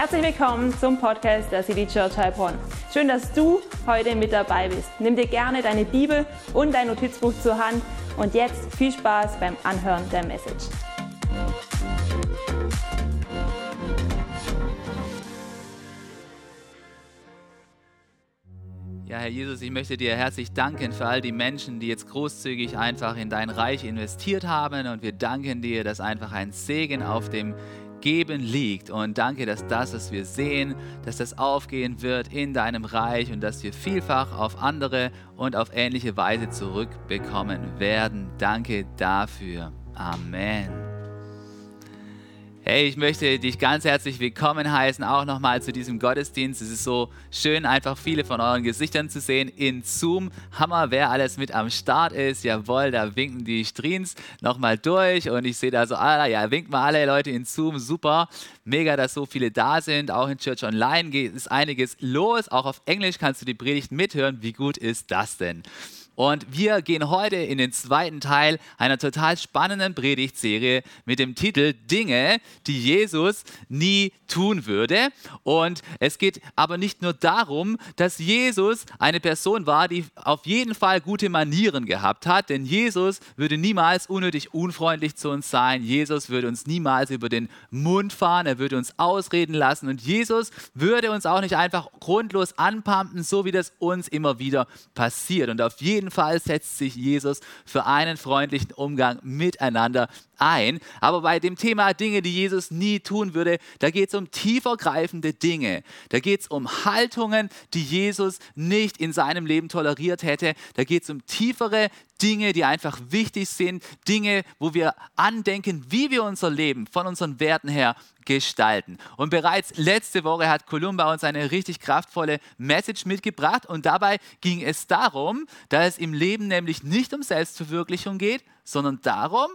Herzlich willkommen zum Podcast der City Church Heilbronn. Schön, dass du heute mit dabei bist. Nimm dir gerne deine Bibel und dein Notizbuch zur Hand und jetzt viel Spaß beim Anhören der Message. Ja, Herr Jesus, ich möchte dir herzlich danken für all die Menschen, die jetzt großzügig einfach in dein Reich investiert haben. Und wir danken dir, dass einfach ein Segen auf dem Geben liegt. Und danke, dass das, was wir sehen, dass das aufgehen wird in deinem Reich und dass wir vielfach auf andere und auf ähnliche Weise zurückbekommen werden. Danke dafür. Amen. Hey, ich möchte dich ganz herzlich willkommen heißen, auch nochmal zu diesem Gottesdienst. Es ist so schön, einfach viele von euren Gesichtern zu sehen in Zoom. Hammer, wer alles mit am Start ist. Jawohl, da winken die Streams nochmal durch und ich sehe da so, ah, ja, winken mal alle Leute in Zoom. Super, mega, dass so viele da sind. Auch in Church Online ist einiges los. Auch auf Englisch kannst du die Predigt mithören. Wie gut ist das denn? Und wir gehen heute in den zweiten Teil einer total spannenden Predigtserie mit dem Titel Dinge, die Jesus nie tun würde. Und es geht aber nicht nur darum, dass Jesus eine Person war, die auf jeden Fall gute Manieren gehabt hat, denn Jesus würde niemals unnötig unfreundlich zu uns sein. Jesus würde uns niemals über den Mund fahren, er würde uns ausreden lassen und Jesus würde uns auch nicht einfach grundlos anpumpen, so wie das uns immer wieder passiert. Und auf jeden jeden Fall setzt sich Jesus für einen freundlichen Umgang miteinander ein. Aber bei dem Thema Dinge, die Jesus nie tun würde, da geht es um tiefergreifende Dinge. Da geht es um Haltungen, die Jesus nicht in seinem Leben toleriert hätte. Da geht es um tiefere Dinge, die einfach wichtig sind. Dinge, wo wir andenken, wie wir unser Leben von unseren Werten her gestalten. Und bereits letzte Woche hat Columba uns eine richtig kraftvolle Message mitgebracht und dabei ging es darum, dass es im Leben nämlich nicht um Selbstverwirklichung geht, sondern darum,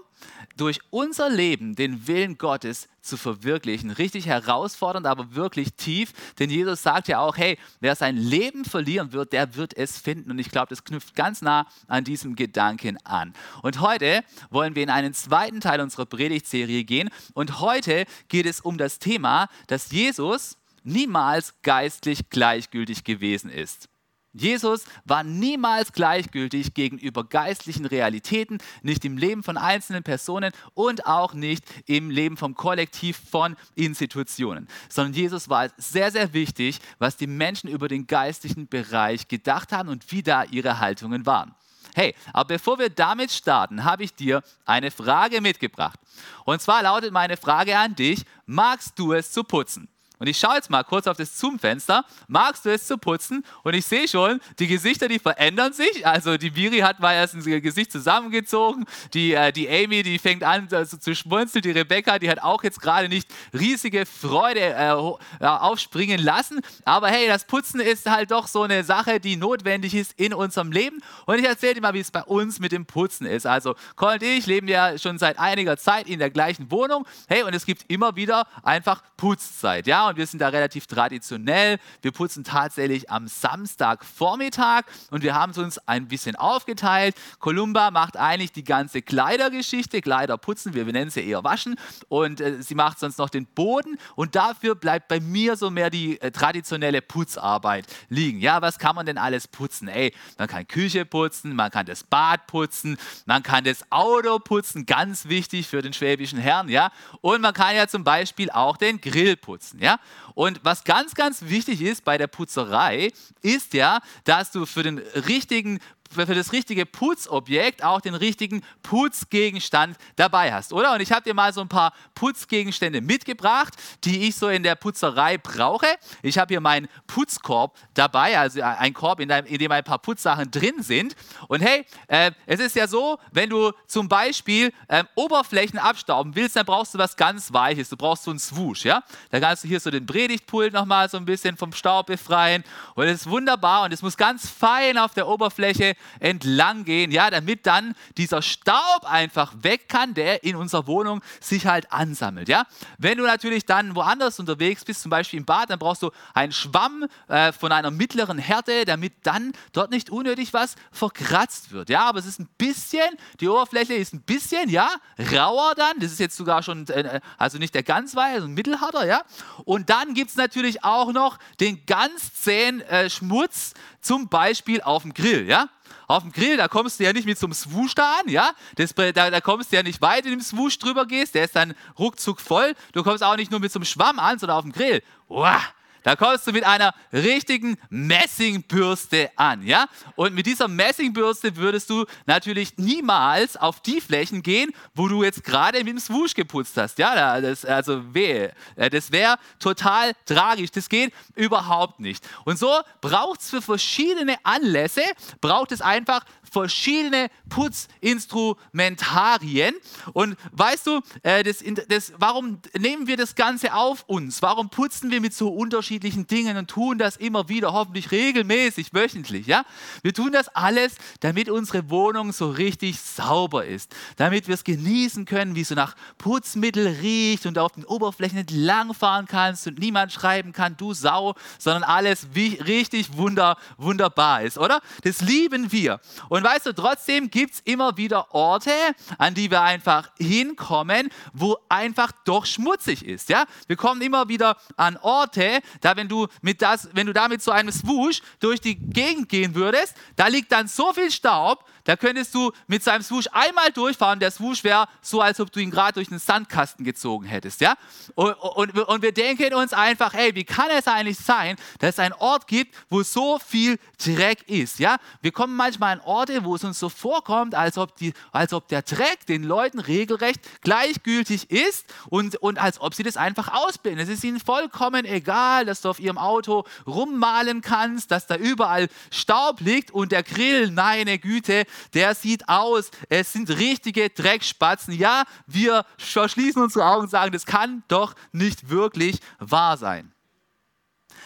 durch unser Leben den Willen Gottes zu verwirklichen. Richtig herausfordernd, aber wirklich tief. Denn Jesus sagt ja auch, hey, wer sein Leben verlieren wird, der wird es finden. Und ich glaube, das knüpft ganz nah an diesem Gedanken an. Und heute wollen wir in einen zweiten Teil unserer Predigtserie gehen. Und heute geht es um das Thema, dass Jesus niemals geistlich gleichgültig gewesen ist. Jesus war niemals gleichgültig gegenüber geistlichen Realitäten, nicht im Leben von einzelnen Personen und auch nicht im Leben vom Kollektiv von Institutionen, sondern Jesus war sehr, sehr wichtig, was die Menschen über den geistlichen Bereich gedacht haben und wie da ihre Haltungen waren. Hey, aber bevor wir damit starten, habe ich dir eine Frage mitgebracht. Und zwar lautet meine Frage an dich, magst du es zu putzen? Und ich schaue jetzt mal kurz auf das Zoom-Fenster. Magst du es zu putzen? Und ich sehe schon, die Gesichter, die verändern sich. Also die Biri hat mal erst ein Gesicht zusammengezogen. Die, äh, die Amy, die fängt an also zu schmunzeln. Die Rebecca, die hat auch jetzt gerade nicht riesige Freude äh, aufspringen lassen. Aber hey, das Putzen ist halt doch so eine Sache, die notwendig ist in unserem Leben. Und ich erzähle dir mal, wie es bei uns mit dem Putzen ist. Also Cole und ich leben ja schon seit einiger Zeit in der gleichen Wohnung. Hey, und es gibt immer wieder einfach Putzzeit. Ja, und wir sind da relativ traditionell. Wir putzen tatsächlich am Samstagvormittag und wir haben es uns ein bisschen aufgeteilt. Columba macht eigentlich die ganze Kleidergeschichte, Kleider putzen, wir nennen sie eher waschen und äh, sie macht sonst noch den Boden und dafür bleibt bei mir so mehr die äh, traditionelle Putzarbeit liegen. Ja, was kann man denn alles putzen? Ey, man kann Küche putzen, man kann das Bad putzen, man kann das Auto putzen, ganz wichtig für den schwäbischen Herrn, ja, und man kann ja zum Beispiel auch den Grill putzen, ja. Und was ganz, ganz wichtig ist bei der Putzerei, ist ja, dass du für den richtigen für das richtige Putzobjekt auch den richtigen Putzgegenstand dabei hast, oder? Und ich habe dir mal so ein paar Putzgegenstände mitgebracht, die ich so in der Putzerei brauche. Ich habe hier meinen Putzkorb dabei, also ein Korb, in, dem, in dem ein paar Putzsachen drin sind. Und hey, äh, es ist ja so, wenn du zum Beispiel äh, Oberflächen abstauben willst, dann brauchst du was ganz Weiches. Du brauchst so einen Swoosh, ja? Da kannst du hier so den Predigtpult nochmal so ein bisschen vom Staub befreien. Und es ist wunderbar und es muss ganz fein auf der Oberfläche entlang gehen, ja, damit dann dieser Staub einfach weg kann, der in unserer Wohnung sich halt ansammelt, ja. Wenn du natürlich dann woanders unterwegs bist, zum Beispiel im Bad, dann brauchst du einen Schwamm äh, von einer mittleren Härte, damit dann dort nicht unnötig was verkratzt wird, ja. Aber es ist ein bisschen, die Oberfläche ist ein bisschen, ja, rauer dann. Das ist jetzt sogar schon, äh, also nicht der ganz weiche, sondern mittelharter, ja. Und dann gibt es natürlich auch noch den ganz zähen äh, Schmutz, zum Beispiel auf dem Grill, ja. Auf dem Grill, da kommst du ja nicht mit so einem Swoosh da an, ja. Das, da, da kommst du ja nicht weit, du dem Swoosh drüber gehst, der ist dann ruckzuck voll. Du kommst auch nicht nur mit so einem Schwamm an, sondern auf dem Grill. Uah, da kommst du mit einer richtigen Messingbürste an, ja? Und mit dieser Messingbürste würdest du natürlich niemals auf die Flächen gehen, wo du jetzt gerade mit dem Swoosh geputzt hast, ja? Das, also wehe. Äh, das wäre total tragisch. Das geht überhaupt nicht. Und so braucht es für verschiedene Anlässe, braucht es einfach verschiedene Putzinstrumentarien. Und weißt du, äh, das, das, warum nehmen wir das Ganze auf uns? Warum putzen wir mit so unterschiedlichen Dingen und tun das immer wieder, hoffentlich regelmäßig, wöchentlich? Ja? Wir tun das alles, damit unsere Wohnung so richtig sauber ist, damit wir es genießen können, wie es so nach Putzmittel riecht und auf den Oberflächen entlang fahren kannst und niemand schreiben kann, du Sau, sondern alles wie, richtig wunder, wunderbar ist, oder? Das lieben wir. Und und weißt du, trotzdem gibt es immer wieder Orte, an die wir einfach hinkommen, wo einfach doch schmutzig ist. Ja? Wir kommen immer wieder an Orte, da wenn du, mit das, wenn du da mit so einem Swoosh durch die Gegend gehen würdest, da liegt dann so viel Staub, da könntest du mit seinem Swoosh einmal durchfahren. Der Swoosh wäre so, als ob du ihn gerade durch einen Sandkasten gezogen hättest. Ja? Und, und, und wir denken uns einfach, hey, wie kann es eigentlich sein, dass es einen Ort gibt, wo so viel Dreck ist? Ja? Wir kommen manchmal an Orte, wo es uns so vorkommt, als ob, die, als ob der Dreck den Leuten regelrecht gleichgültig ist und, und als ob sie das einfach ausbilden. Es ist ihnen vollkommen egal, dass du auf ihrem Auto rummalen kannst, dass da überall Staub liegt und der Grill, meine Güte, der sieht aus, es sind richtige Dreckspatzen. Ja, wir verschließen unsere Augen und sagen, das kann doch nicht wirklich wahr sein.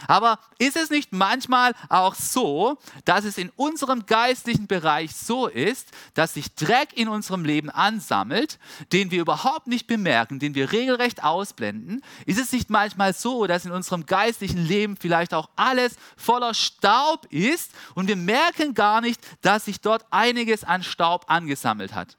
Aber ist es nicht manchmal auch so, dass es in unserem geistlichen Bereich so ist, dass sich Dreck in unserem Leben ansammelt, den wir überhaupt nicht bemerken, den wir regelrecht ausblenden? Ist es nicht manchmal so, dass in unserem geistlichen Leben vielleicht auch alles voller Staub ist und wir merken gar nicht, dass sich dort einiges an Staub angesammelt hat?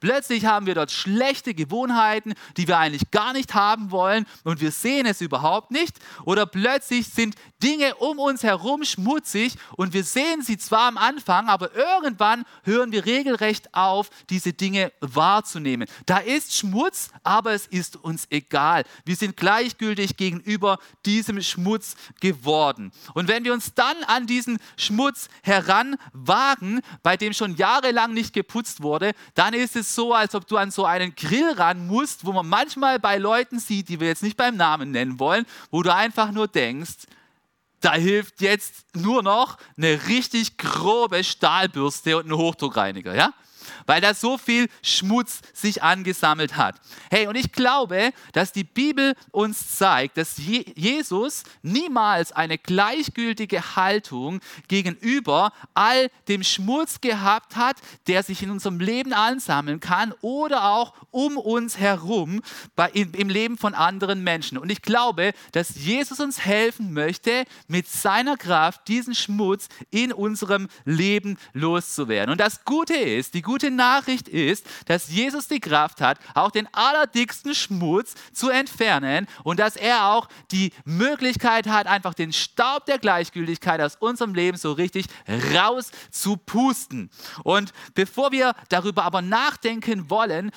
Plötzlich haben wir dort schlechte Gewohnheiten, die wir eigentlich gar nicht haben wollen und wir sehen es überhaupt nicht. Oder plötzlich sind Dinge um uns herum schmutzig und wir sehen sie zwar am Anfang, aber irgendwann hören wir regelrecht auf, diese Dinge wahrzunehmen. Da ist Schmutz, aber es ist uns egal. Wir sind gleichgültig gegenüber diesem Schmutz geworden. Und wenn wir uns dann an diesen Schmutz heranwagen, bei dem schon jahrelang nicht geputzt wurde, dann ist es so, als ob du an so einen Grill ran musst, wo man manchmal bei Leuten sieht, die wir jetzt nicht beim Namen nennen wollen, wo du einfach nur denkst, da hilft jetzt nur noch eine richtig grobe Stahlbürste und ein Hochdruckreiniger, ja? Weil da so viel Schmutz sich angesammelt hat. Hey, und ich glaube, dass die Bibel uns zeigt, dass Jesus niemals eine gleichgültige Haltung gegenüber all dem Schmutz gehabt hat, der sich in unserem Leben ansammeln kann oder auch um uns herum bei, im Leben von anderen Menschen. Und ich glaube, dass Jesus uns helfen möchte, mit seiner Kraft diesen Schmutz in unserem Leben loszuwerden. Und das Gute ist, die gute Nachricht ist, dass Jesus die Kraft hat, auch den allerdicksten Schmutz zu entfernen und dass er auch die Möglichkeit hat, einfach den Staub der Gleichgültigkeit aus unserem Leben so richtig raus zu pusten. Und bevor wir darüber aber nachdenken wollen,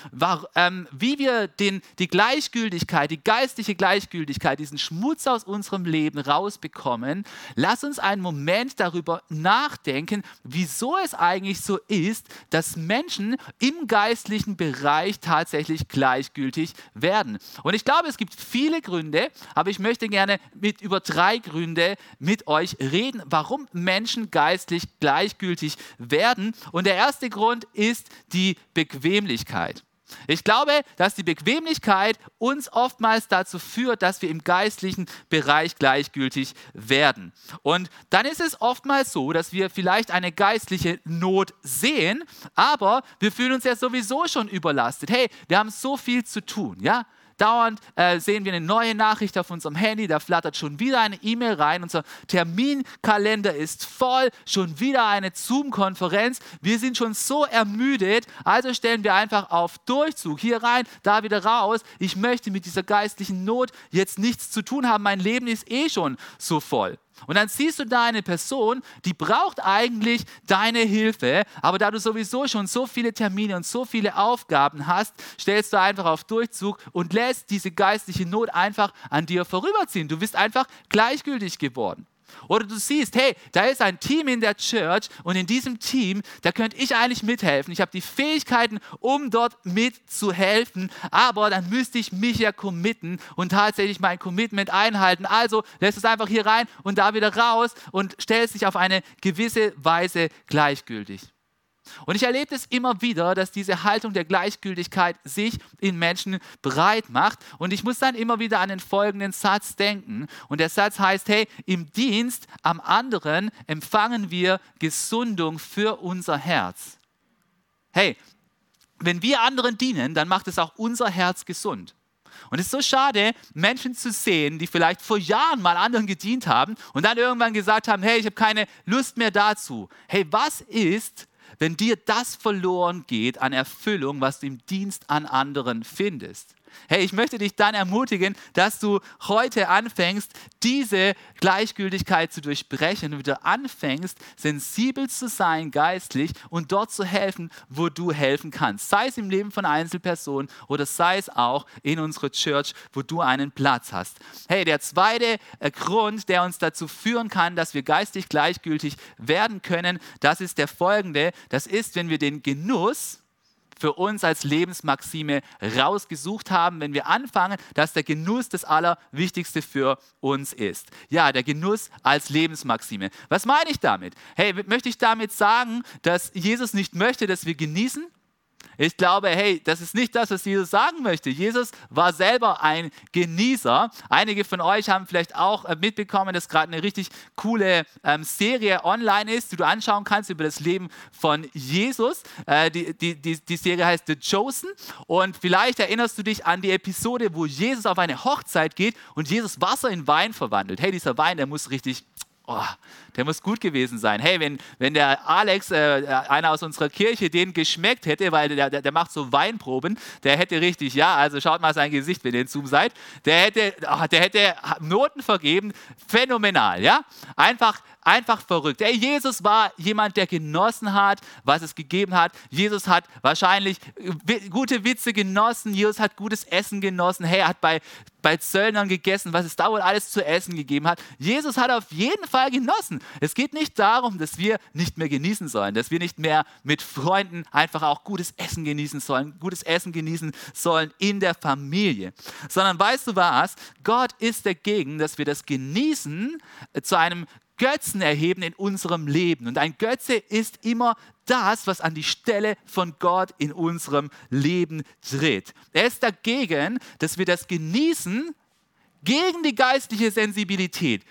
ähm, wie wir den, die Gleichgültigkeit, die geistliche Gleichgültigkeit, diesen Schmutz aus unserem Leben rausbekommen, lass uns einen Moment darüber nachdenken, wieso es eigentlich so ist, dass Menschen Menschen im geistlichen Bereich tatsächlich gleichgültig werden. Und ich glaube, es gibt viele Gründe, aber ich möchte gerne mit über drei Gründe mit euch reden, warum Menschen geistlich gleichgültig werden. Und der erste Grund ist die Bequemlichkeit. Ich glaube, dass die Bequemlichkeit uns oftmals dazu führt, dass wir im geistlichen Bereich gleichgültig werden. Und dann ist es oftmals so, dass wir vielleicht eine geistliche Not sehen, aber wir fühlen uns ja sowieso schon überlastet. Hey, wir haben so viel zu tun, ja? Dauernd äh, sehen wir eine neue Nachricht auf unserem Handy, da flattert schon wieder eine E-Mail rein, unser Terminkalender ist voll, schon wieder eine Zoom-Konferenz. Wir sind schon so ermüdet, also stellen wir einfach auf Durchzug hier rein, da wieder raus. Ich möchte mit dieser geistlichen Not jetzt nichts zu tun haben, mein Leben ist eh schon so voll. Und dann siehst du da eine Person, die braucht eigentlich deine Hilfe, aber da du sowieso schon so viele Termine und so viele Aufgaben hast, stellst du einfach auf Durchzug und lässt diese geistliche Not einfach an dir vorüberziehen. Du bist einfach gleichgültig geworden. Oder du siehst, hey, da ist ein Team in der Church und in diesem Team, da könnte ich eigentlich mithelfen. Ich habe die Fähigkeiten, um dort mitzuhelfen, aber dann müsste ich mich ja committen und tatsächlich mein Commitment einhalten. Also lässt es einfach hier rein und da wieder raus und stellst dich auf eine gewisse Weise gleichgültig. Und ich erlebe es immer wieder, dass diese Haltung der Gleichgültigkeit sich in Menschen breit macht. Und ich muss dann immer wieder an den folgenden Satz denken. Und der Satz heißt, hey, im Dienst am anderen empfangen wir Gesundung für unser Herz. Hey, wenn wir anderen dienen, dann macht es auch unser Herz gesund. Und es ist so schade, Menschen zu sehen, die vielleicht vor Jahren mal anderen gedient haben und dann irgendwann gesagt haben, hey, ich habe keine Lust mehr dazu. Hey, was ist, wenn dir das verloren geht an Erfüllung, was du im Dienst an anderen findest. Hey, ich möchte dich dann ermutigen, dass du heute anfängst, diese Gleichgültigkeit zu durchbrechen und wieder anfängst, sensibel zu sein geistlich und dort zu helfen, wo du helfen kannst. Sei es im Leben von Einzelpersonen oder sei es auch in unserer Church, wo du einen Platz hast. Hey, der zweite äh, Grund, der uns dazu führen kann, dass wir geistig gleichgültig werden können, das ist der folgende. Das ist, wenn wir den Genuss, für uns als Lebensmaxime rausgesucht haben, wenn wir anfangen, dass der Genuss das Allerwichtigste für uns ist. Ja, der Genuss als Lebensmaxime. Was meine ich damit? Hey, möchte ich damit sagen, dass Jesus nicht möchte, dass wir genießen? Ich glaube, hey, das ist nicht das, was Jesus sagen möchte. Jesus war selber ein Genießer. Einige von euch haben vielleicht auch äh, mitbekommen, dass gerade eine richtig coole ähm, Serie online ist, die du anschauen kannst über das Leben von Jesus. Äh, die, die, die, die Serie heißt The Chosen. Und vielleicht erinnerst du dich an die Episode, wo Jesus auf eine Hochzeit geht und Jesus Wasser in Wein verwandelt. Hey, dieser Wein, der muss richtig Oh, der muss gut gewesen sein. Hey, wenn, wenn der Alex, äh, einer aus unserer Kirche, den geschmeckt hätte, weil der, der, der, macht so Weinproben, der hätte richtig, ja, also schaut mal sein Gesicht, wenn ihr in Zoom seid, der hätte, oh, der hätte Noten vergeben, phänomenal, ja. Einfach einfach verrückt. Ey, Jesus war jemand, der genossen hat, was es gegeben hat. Jesus hat wahrscheinlich gute Witze genossen. Jesus hat gutes Essen genossen. Hey, er hat bei, bei Zöllnern gegessen, was es da wohl alles zu essen gegeben hat. Jesus hat auf jeden Fall genossen. Es geht nicht darum, dass wir nicht mehr genießen sollen, dass wir nicht mehr mit Freunden einfach auch gutes Essen genießen sollen, gutes Essen genießen sollen in der Familie, sondern weißt du was? Gott ist dagegen, dass wir das Genießen zu einem Götzen erheben in unserem Leben. Und ein Götze ist immer das, was an die Stelle von Gott in unserem Leben tritt. Er ist dagegen, dass wir das genießen gegen die geistliche Sensibilität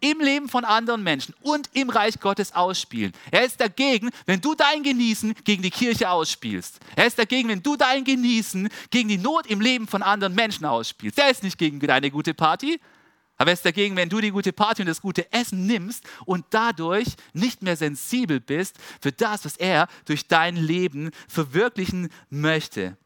im Leben von anderen Menschen und im Reich Gottes ausspielen. Er ist dagegen, wenn du dein Genießen gegen die Kirche ausspielst. Er ist dagegen, wenn du dein Genießen gegen die Not im Leben von anderen Menschen ausspielst. Er ist nicht gegen deine gute Party, aber er ist dagegen, wenn du die gute Party und das gute Essen nimmst und dadurch nicht mehr sensibel bist für das, was er durch dein Leben verwirklichen möchte.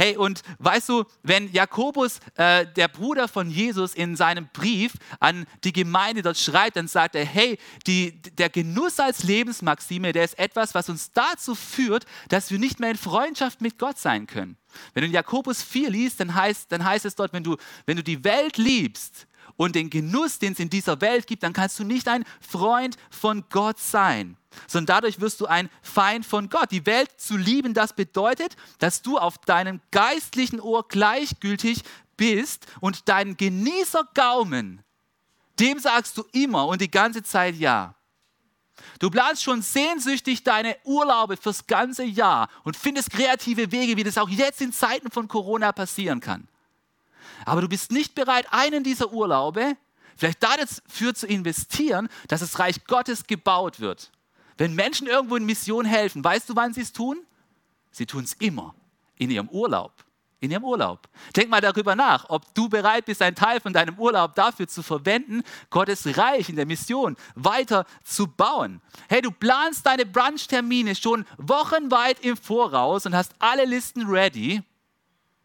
Hey, und weißt du, wenn Jakobus, äh, der Bruder von Jesus, in seinem Brief an die Gemeinde dort schreibt, dann sagt er, hey, die, der Genuss als Lebensmaxime, der ist etwas, was uns dazu führt, dass wir nicht mehr in Freundschaft mit Gott sein können. Wenn du in Jakobus 4 liest, dann heißt, dann heißt es dort, wenn du, wenn du die Welt liebst und den Genuss, den es in dieser Welt gibt, dann kannst du nicht ein Freund von Gott sein sondern dadurch wirst du ein Feind von Gott. Die Welt zu lieben, das bedeutet, dass du auf deinem geistlichen Ohr gleichgültig bist und deinen Genießergaumen, dem sagst du immer und die ganze Zeit ja. Du planst schon sehnsüchtig deine Urlaube fürs ganze Jahr und findest kreative Wege, wie das auch jetzt in Zeiten von Corona passieren kann. Aber du bist nicht bereit, einen dieser Urlaube vielleicht dafür zu investieren, dass das Reich Gottes gebaut wird. Wenn Menschen irgendwo in Mission helfen, weißt du, wann sie es tun? Sie tun es immer in ihrem Urlaub in ihrem Urlaub. Denk mal darüber nach, ob du bereit bist, einen Teil von deinem Urlaub dafür zu verwenden, Gottes Reich in der Mission weiter zu bauen. Hey, du planst deine Brunch-Termine schon wochenweit im Voraus und hast alle Listen ready.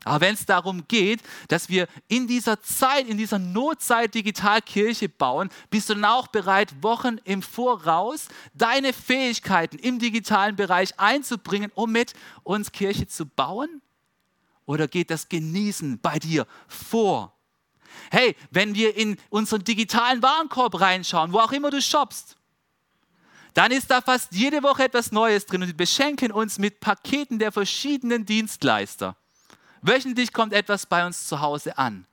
Aber wenn es darum geht, dass wir in dieser Zeit, in dieser Notzeit Digitalkirche bauen, bist du dann auch bereit, Wochen im Voraus deine Fähigkeiten im digitalen Bereich einzubringen, um mit uns Kirche zu bauen? Oder geht das Genießen bei dir vor? Hey, wenn wir in unseren digitalen Warenkorb reinschauen, wo auch immer du shoppst, dann ist da fast jede Woche etwas Neues drin und wir beschenken uns mit Paketen der verschiedenen Dienstleister. Wöchentlich kommt etwas bei uns zu Hause an.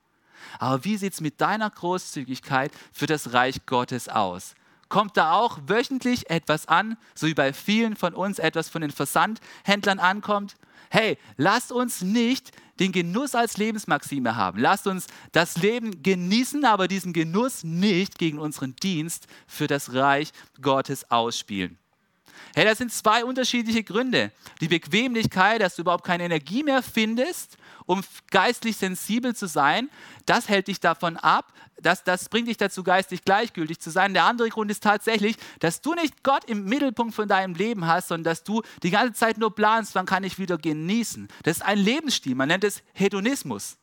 Aber wie sieht es mit deiner Großzügigkeit für das Reich Gottes aus? Kommt da auch wöchentlich etwas an, so wie bei vielen von uns etwas von den Versandhändlern ankommt? hey, lasst uns nicht den Genuss als Lebensmaxime haben. Lasst uns das Leben genießen, aber diesen Genuss nicht gegen unseren Dienst für das Reich Gottes ausspielen. Hey, das sind zwei unterschiedliche Gründe. Die Bequemlichkeit, dass du überhaupt keine Energie mehr findest, um geistlich sensibel zu sein, das hält dich davon ab, das, das bringt dich dazu, geistig gleichgültig zu sein. Der andere Grund ist tatsächlich, dass du nicht Gott im Mittelpunkt von deinem Leben hast, sondern dass du die ganze Zeit nur planst, wann kann ich wieder genießen. Das ist ein Lebensstil, man nennt es Hedonismus.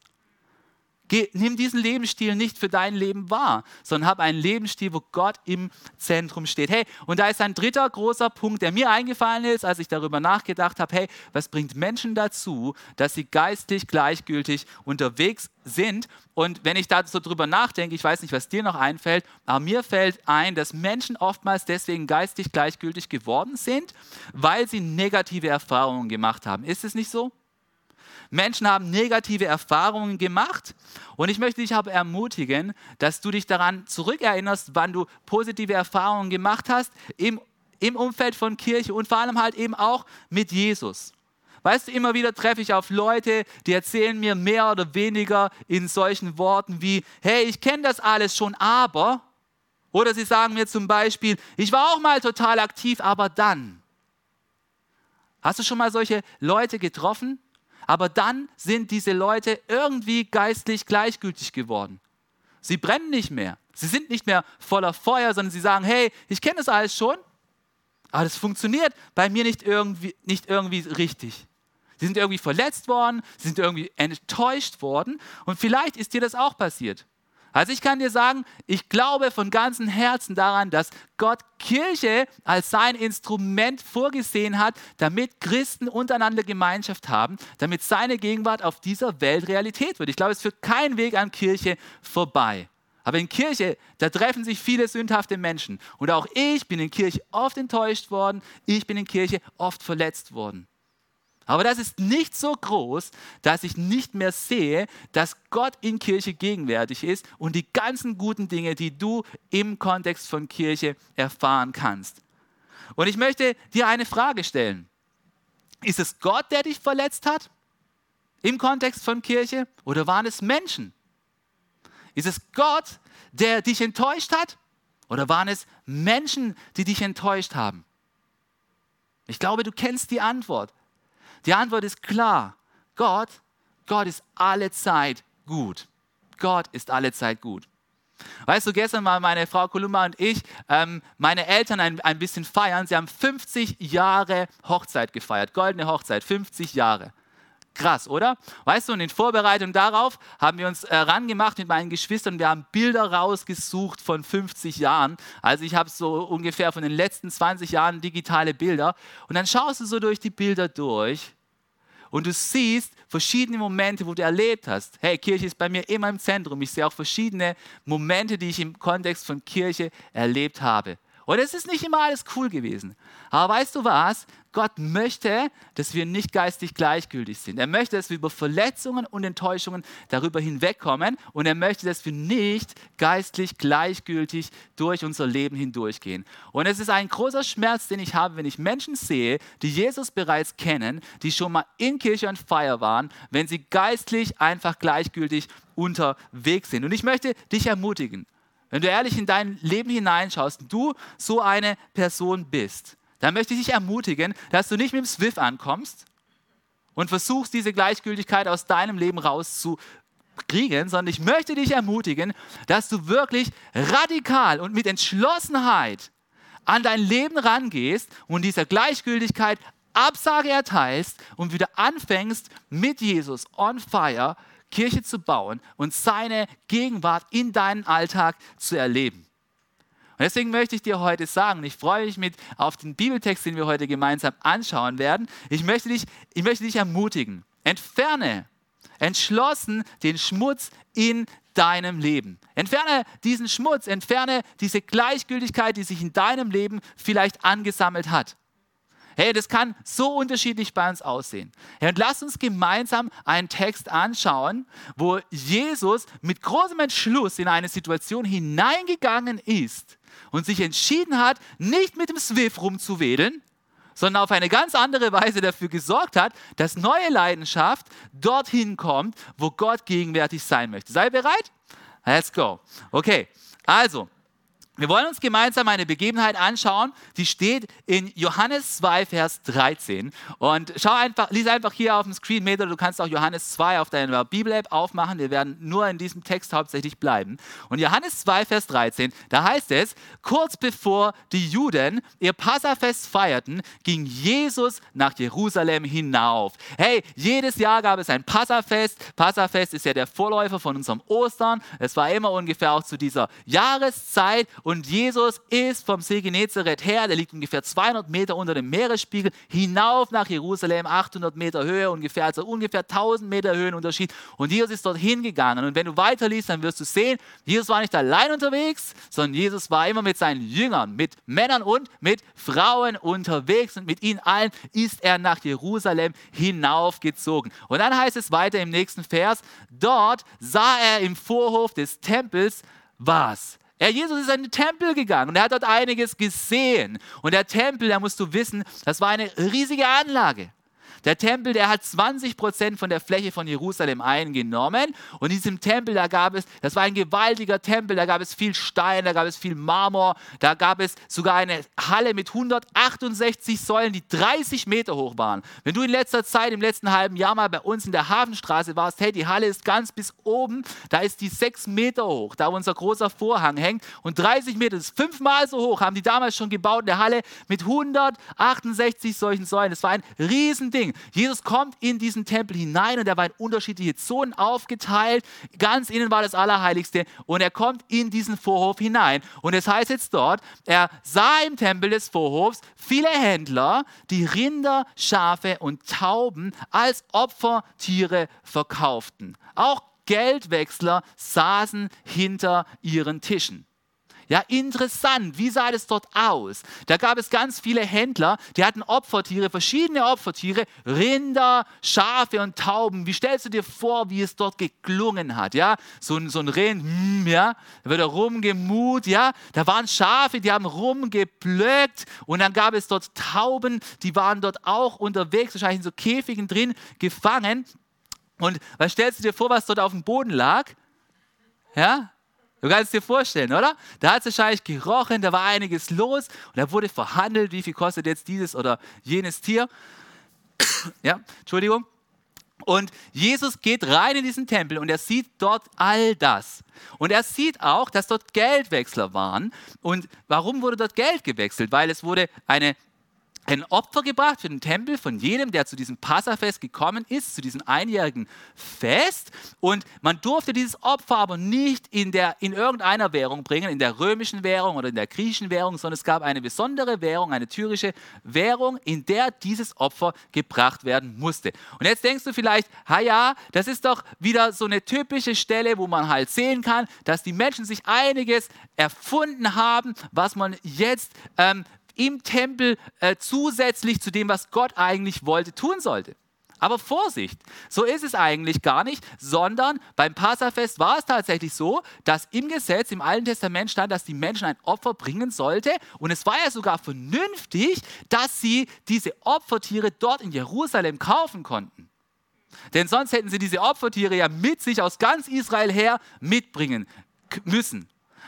Geh, nimm diesen Lebensstil nicht für dein Leben wahr, sondern hab einen Lebensstil, wo Gott im Zentrum steht. Hey, und da ist ein dritter großer Punkt, der mir eingefallen ist, als ich darüber nachgedacht habe, hey, was bringt Menschen dazu, dass sie geistlich gleichgültig unterwegs sind? Und wenn ich da so drüber nachdenke, ich weiß nicht, was dir noch einfällt, aber mir fällt ein, dass Menschen oftmals deswegen geistig gleichgültig geworden sind, weil sie negative Erfahrungen gemacht haben. Ist es nicht so? Menschen haben negative Erfahrungen gemacht und ich möchte dich aber ermutigen, dass du dich daran zurückerinnerst, wann du positive Erfahrungen gemacht hast im, im Umfeld von Kirche und vor allem halt eben auch mit Jesus. Weißt du, immer wieder treffe ich auf Leute, die erzählen mir mehr oder weniger in solchen Worten wie, hey, ich kenne das alles schon, aber, oder sie sagen mir zum Beispiel, ich war auch mal total aktiv, aber dann. Hast du schon mal solche Leute getroffen? Aber dann sind diese Leute irgendwie geistlich gleichgültig geworden. Sie brennen nicht mehr. Sie sind nicht mehr voller Feuer, sondern sie sagen, hey, ich kenne das alles schon, aber das funktioniert bei mir nicht irgendwie, nicht irgendwie richtig. Sie sind irgendwie verletzt worden, sie sind irgendwie enttäuscht worden und vielleicht ist dir das auch passiert. Also ich kann dir sagen, ich glaube von ganzem Herzen daran, dass Gott Kirche als sein Instrument vorgesehen hat, damit Christen untereinander Gemeinschaft haben, damit seine Gegenwart auf dieser Welt Realität wird. Ich glaube, es führt kein Weg an Kirche vorbei. Aber in Kirche, da treffen sich viele sündhafte Menschen. Und auch ich bin in Kirche oft enttäuscht worden, ich bin in Kirche oft verletzt worden. Aber das ist nicht so groß, dass ich nicht mehr sehe, dass Gott in Kirche gegenwärtig ist und die ganzen guten Dinge, die du im Kontext von Kirche erfahren kannst. Und ich möchte dir eine Frage stellen. Ist es Gott, der dich verletzt hat im Kontext von Kirche oder waren es Menschen? Ist es Gott, der dich enttäuscht hat oder waren es Menschen, die dich enttäuscht haben? Ich glaube, du kennst die Antwort. Die Antwort ist klar. Gott, Gott ist alle Zeit gut. Gott ist alle Zeit gut. Weißt du, gestern waren meine Frau Kolumba und ich, ähm, meine Eltern ein, ein bisschen feiern. Sie haben 50 Jahre Hochzeit gefeiert, goldene Hochzeit, 50 Jahre. Krass, oder? Weißt du, und in Vorbereitung darauf haben wir uns äh, rangemacht mit meinen Geschwistern wir haben Bilder rausgesucht von 50 Jahren. Also ich habe so ungefähr von den letzten 20 Jahren digitale Bilder. Und dann schaust du so durch die Bilder durch und du siehst verschiedene Momente, wo du erlebt hast. Hey, Kirche ist bei mir immer im Zentrum. Ich sehe auch verschiedene Momente, die ich im Kontext von Kirche erlebt habe. Und es ist nicht immer alles cool gewesen. Aber weißt du was? Gott möchte, dass wir nicht geistig gleichgültig sind. Er möchte, dass wir über Verletzungen und Enttäuschungen darüber hinwegkommen. Und er möchte, dass wir nicht geistlich gleichgültig durch unser Leben hindurchgehen. Und es ist ein großer Schmerz, den ich habe, wenn ich Menschen sehe, die Jesus bereits kennen, die schon mal in Kirche und Feier waren, wenn sie geistlich einfach gleichgültig unterwegs sind. Und ich möchte dich ermutigen, wenn du ehrlich in dein Leben hineinschaust und du so eine Person bist, dann möchte ich dich ermutigen, dass du nicht mit dem Swift ankommst und versuchst, diese Gleichgültigkeit aus deinem Leben rauszukriegen, sondern ich möchte dich ermutigen, dass du wirklich radikal und mit Entschlossenheit an dein Leben rangehst und dieser Gleichgültigkeit Absage erteilst und wieder anfängst mit Jesus on fire Kirche zu bauen und seine Gegenwart in deinen Alltag zu erleben. Und deswegen möchte ich dir heute sagen, ich freue mich mit auf den Bibeltext, den wir heute gemeinsam anschauen werden. Ich möchte dich, ich möchte dich ermutigen. Entferne entschlossen den Schmutz in deinem Leben. Entferne diesen Schmutz, entferne diese Gleichgültigkeit, die sich in deinem Leben vielleicht angesammelt hat. Hey, das kann so unterschiedlich bei uns aussehen. Hey, und lass uns gemeinsam einen Text anschauen, wo Jesus mit großem Entschluss in eine Situation hineingegangen ist und sich entschieden hat, nicht mit dem Swift rumzuwedeln, sondern auf eine ganz andere Weise dafür gesorgt hat, dass neue Leidenschaft dorthin kommt, wo Gott gegenwärtig sein möchte. Sei bereit? Let's go. Okay, also, wir wollen uns gemeinsam eine Begebenheit anschauen, die steht in Johannes 2, Vers 13. Und schau einfach, lies einfach hier auf dem Screen mit oder du kannst auch Johannes 2 auf deiner Bibel-App aufmachen. Wir werden nur in diesem Text hauptsächlich bleiben. Und Johannes 2, Vers 13, da heißt es, kurz bevor die Juden ihr Passafest feierten, ging Jesus nach Jerusalem hinauf. Hey, jedes Jahr gab es ein Passafest. Passafest ist ja der Vorläufer von unserem Ostern. Es war immer ungefähr auch zu dieser Jahreszeit und Jesus ist vom See Genezareth her, der liegt ungefähr 200 Meter unter dem Meeresspiegel, hinauf nach Jerusalem, 800 Meter Höhe ungefähr, also ungefähr 1000 Meter Höhenunterschied. Und Jesus ist dorthin gegangen. Und wenn du weiterliest, dann wirst du sehen, Jesus war nicht allein unterwegs, sondern Jesus war immer mit seinen Jüngern, mit Männern und mit Frauen unterwegs. Und mit ihnen allen ist er nach Jerusalem hinaufgezogen. Und dann heißt es weiter im nächsten Vers, dort sah er im Vorhof des Tempels was? Er, Jesus ist in den Tempel gegangen und er hat dort einiges gesehen. Und der Tempel, da musst du wissen, das war eine riesige Anlage. Der Tempel, der hat 20 Prozent von der Fläche von Jerusalem eingenommen. Und in diesem Tempel, da gab es, das war ein gewaltiger Tempel, da gab es viel Stein, da gab es viel Marmor, da gab es sogar eine Halle mit 168 Säulen, die 30 Meter hoch waren. Wenn du in letzter Zeit, im letzten halben Jahr mal bei uns in der Hafenstraße warst, hey, die Halle ist ganz bis oben, da ist die 6 Meter hoch, da unser großer Vorhang hängt. Und 30 Meter, das ist fünfmal so hoch, haben die damals schon gebaut in der Halle mit 168 solchen Säulen. Das war ein Riesending. Jesus kommt in diesen Tempel hinein und er war in unterschiedliche Zonen aufgeteilt. Ganz innen war das Allerheiligste und er kommt in diesen Vorhof hinein. Und es heißt jetzt dort, er sah im Tempel des Vorhofs viele Händler, die Rinder, Schafe und Tauben als Opfertiere verkauften. Auch Geldwechsler saßen hinter ihren Tischen. Ja, interessant. Wie sah das dort aus? Da gab es ganz viele Händler, die hatten Opfertiere, verschiedene Opfertiere, Rinder, Schafe und Tauben. Wie stellst du dir vor, wie es dort geklungen hat? Ja, so ein, so ein Rind, mm, ja, da wird er rumgemut, ja. Da waren Schafe, die haben rumgeplöckt und dann gab es dort Tauben, die waren dort auch unterwegs, wahrscheinlich in so Käfigen drin gefangen. Und was stellst du dir vor, was dort auf dem Boden lag? Ja, Du kannst dir vorstellen, oder? Da hat es wahrscheinlich gerochen, da war einiges los und da wurde verhandelt, wie viel kostet jetzt dieses oder jenes Tier. ja, Entschuldigung. Und Jesus geht rein in diesen Tempel und er sieht dort all das. Und er sieht auch, dass dort Geldwechsler waren. Und warum wurde dort Geld gewechselt? Weil es wurde eine ein Opfer gebracht für den Tempel von jedem, der zu diesem Passafest gekommen ist, zu diesem einjährigen Fest. Und man durfte dieses Opfer aber nicht in, der, in irgendeiner Währung bringen, in der römischen Währung oder in der griechischen Währung, sondern es gab eine besondere Währung, eine tyrische Währung, in der dieses Opfer gebracht werden musste. Und jetzt denkst du vielleicht, ha ja, das ist doch wieder so eine typische Stelle, wo man halt sehen kann, dass die Menschen sich einiges erfunden haben, was man jetzt ähm, im Tempel äh, zusätzlich zu dem, was Gott eigentlich wollte, tun sollte. Aber Vorsicht, so ist es eigentlich gar nicht, sondern beim Passafest war es tatsächlich so, dass im Gesetz, im Alten Testament stand, dass die Menschen ein Opfer bringen sollten. Und es war ja sogar vernünftig, dass sie diese Opfertiere dort in Jerusalem kaufen konnten. Denn sonst hätten sie diese Opfertiere ja mit sich aus ganz Israel her mitbringen müssen.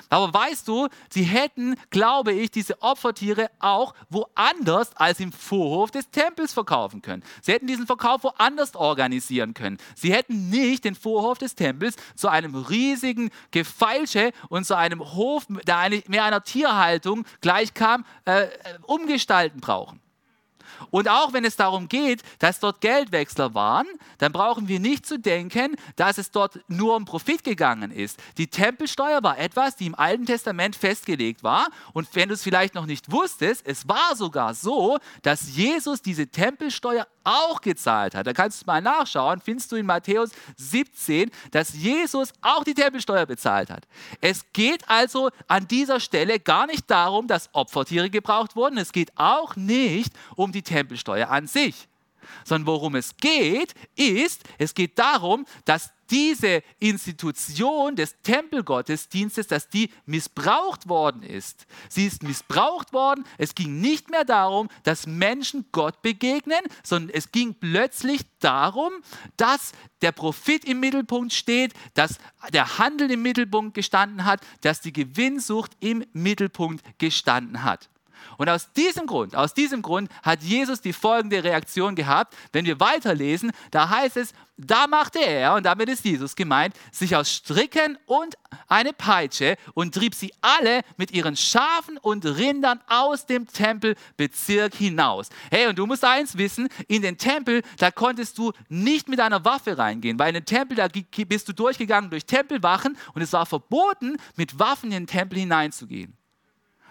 Aber weißt du, sie hätten, glaube ich, diese Opfertiere auch woanders als im Vorhof des Tempels verkaufen können. Sie hätten diesen Verkauf woanders organisieren können. Sie hätten nicht den Vorhof des Tempels zu einem riesigen Gefeilsche und zu einem Hof, der mehr einer Tierhaltung gleichkam, äh, äh umgestalten brauchen. Und auch wenn es darum geht, dass dort Geldwechsler waren, dann brauchen wir nicht zu denken, dass es dort nur um Profit gegangen ist. Die Tempelsteuer war etwas, die im Alten Testament festgelegt war. Und wenn du es vielleicht noch nicht wusstest, es war sogar so, dass Jesus diese Tempelsteuer auch gezahlt hat. Da kannst du mal nachschauen, findest du in Matthäus 17, dass Jesus auch die Tempelsteuer bezahlt hat. Es geht also an dieser Stelle gar nicht darum, dass Opfertiere gebraucht wurden. Es geht auch nicht um die Tempelsteuer an sich sondern worum es geht, ist, es geht darum, dass diese Institution des Tempelgottesdienstes, dass die missbraucht worden ist. Sie ist missbraucht worden. Es ging nicht mehr darum, dass Menschen Gott begegnen, sondern es ging plötzlich darum, dass der Profit im Mittelpunkt steht, dass der Handel im Mittelpunkt gestanden hat, dass die Gewinnsucht im Mittelpunkt gestanden hat. Und aus diesem Grund, aus diesem Grund hat Jesus die folgende Reaktion gehabt. Wenn wir weiterlesen, da heißt es, da machte er, und damit ist Jesus gemeint, sich aus Stricken und eine Peitsche und trieb sie alle mit ihren Schafen und Rindern aus dem Tempelbezirk hinaus. Hey, und du musst eins wissen, in den Tempel, da konntest du nicht mit einer Waffe reingehen, weil in den Tempel, da bist du durchgegangen durch Tempelwachen und es war verboten, mit Waffen in den Tempel hineinzugehen.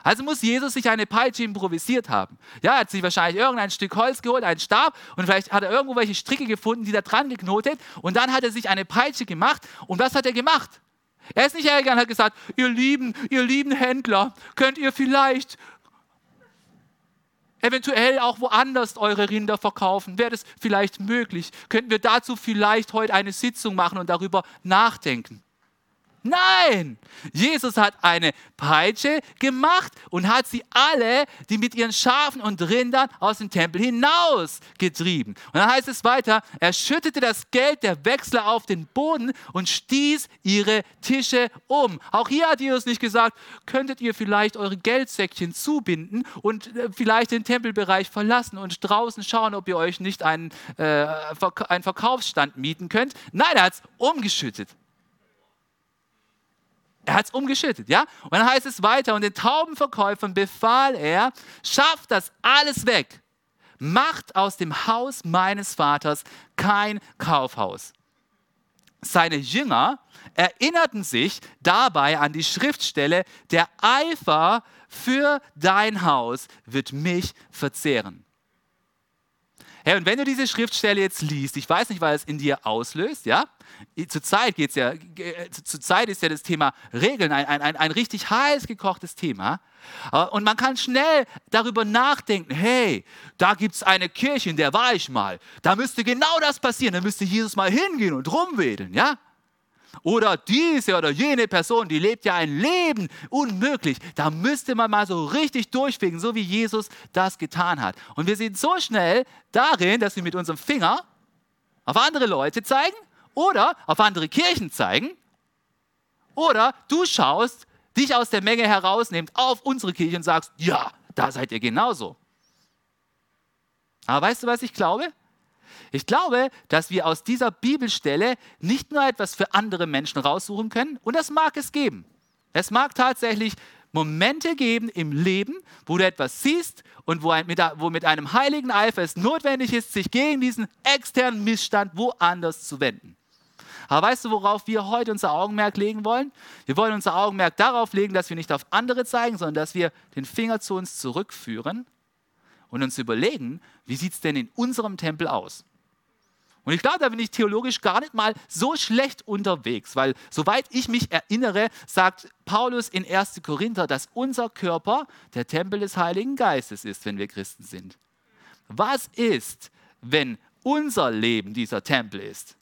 Also muss Jesus sich eine Peitsche improvisiert haben. Ja, er hat sich wahrscheinlich irgendein Stück Holz geholt, einen Stab und vielleicht hat er irgendwo welche Stricke gefunden, die da dran geknotet und dann hat er sich eine Peitsche gemacht und was hat er gemacht? Er ist nicht hergegangen und hat gesagt, ihr lieben, ihr lieben Händler, könnt ihr vielleicht eventuell auch woanders eure Rinder verkaufen? Wäre das vielleicht möglich? Könnten wir dazu vielleicht heute eine Sitzung machen und darüber nachdenken? Nein, Jesus hat eine Peitsche gemacht und hat sie alle, die mit ihren Schafen und Rindern aus dem Tempel hinaus getrieben. Und dann heißt es weiter, er schüttete das Geld der Wechsler auf den Boden und stieß ihre Tische um. Auch hier hat Jesus nicht gesagt, könntet ihr vielleicht eure Geldsäckchen zubinden und äh, vielleicht den Tempelbereich verlassen und draußen schauen, ob ihr euch nicht einen, äh, einen Verkaufsstand mieten könnt. Nein, er hat es umgeschüttet. Er hat es umgeschüttet, ja? Und dann heißt es weiter, und den Taubenverkäufern befahl er, schafft das alles weg. Macht aus dem Haus meines Vaters kein Kaufhaus. Seine Jünger erinnerten sich dabei an die Schriftstelle, der Eifer für dein Haus wird mich verzehren. Hey, und wenn du diese Schriftstelle jetzt liest, ich weiß nicht, was es in dir auslöst, ja? Zurzeit geht's ja, äh, zurzeit ist ja das Thema Regeln ein, ein, ein, richtig heiß gekochtes Thema. Äh, und man kann schnell darüber nachdenken, hey, da gibt es eine Kirche, in der war ich mal. Da müsste genau das passieren. Da müsste Jesus mal hingehen und rumwedeln, ja? Oder diese oder jene Person, die lebt ja ein Leben unmöglich. Da müsste man mal so richtig durchfegen, so wie Jesus das getan hat. Und wir sind so schnell darin, dass wir mit unserem Finger auf andere Leute zeigen oder auf andere Kirchen zeigen. Oder du schaust, dich aus der Menge herausnimmst auf unsere Kirche und sagst, ja, da seid ihr genauso. Aber weißt du, was ich glaube? Ich glaube, dass wir aus dieser Bibelstelle nicht nur etwas für andere Menschen raussuchen können, und das mag es geben. Es mag tatsächlich Momente geben im Leben, wo du etwas siehst und wo, ein, mit, wo mit einem heiligen Eifer es notwendig ist, sich gegen diesen externen Missstand woanders zu wenden. Aber weißt du, worauf wir heute unser Augenmerk legen wollen? Wir wollen unser Augenmerk darauf legen, dass wir nicht auf andere zeigen, sondern dass wir den Finger zu uns zurückführen und uns überlegen, wie sieht es denn in unserem Tempel aus? Und ich glaube, da bin ich theologisch gar nicht mal so schlecht unterwegs, weil soweit ich mich erinnere, sagt Paulus in 1. Korinther, dass unser Körper der Tempel des Heiligen Geistes ist, wenn wir Christen sind. Was ist, wenn unser Leben dieser Tempel ist?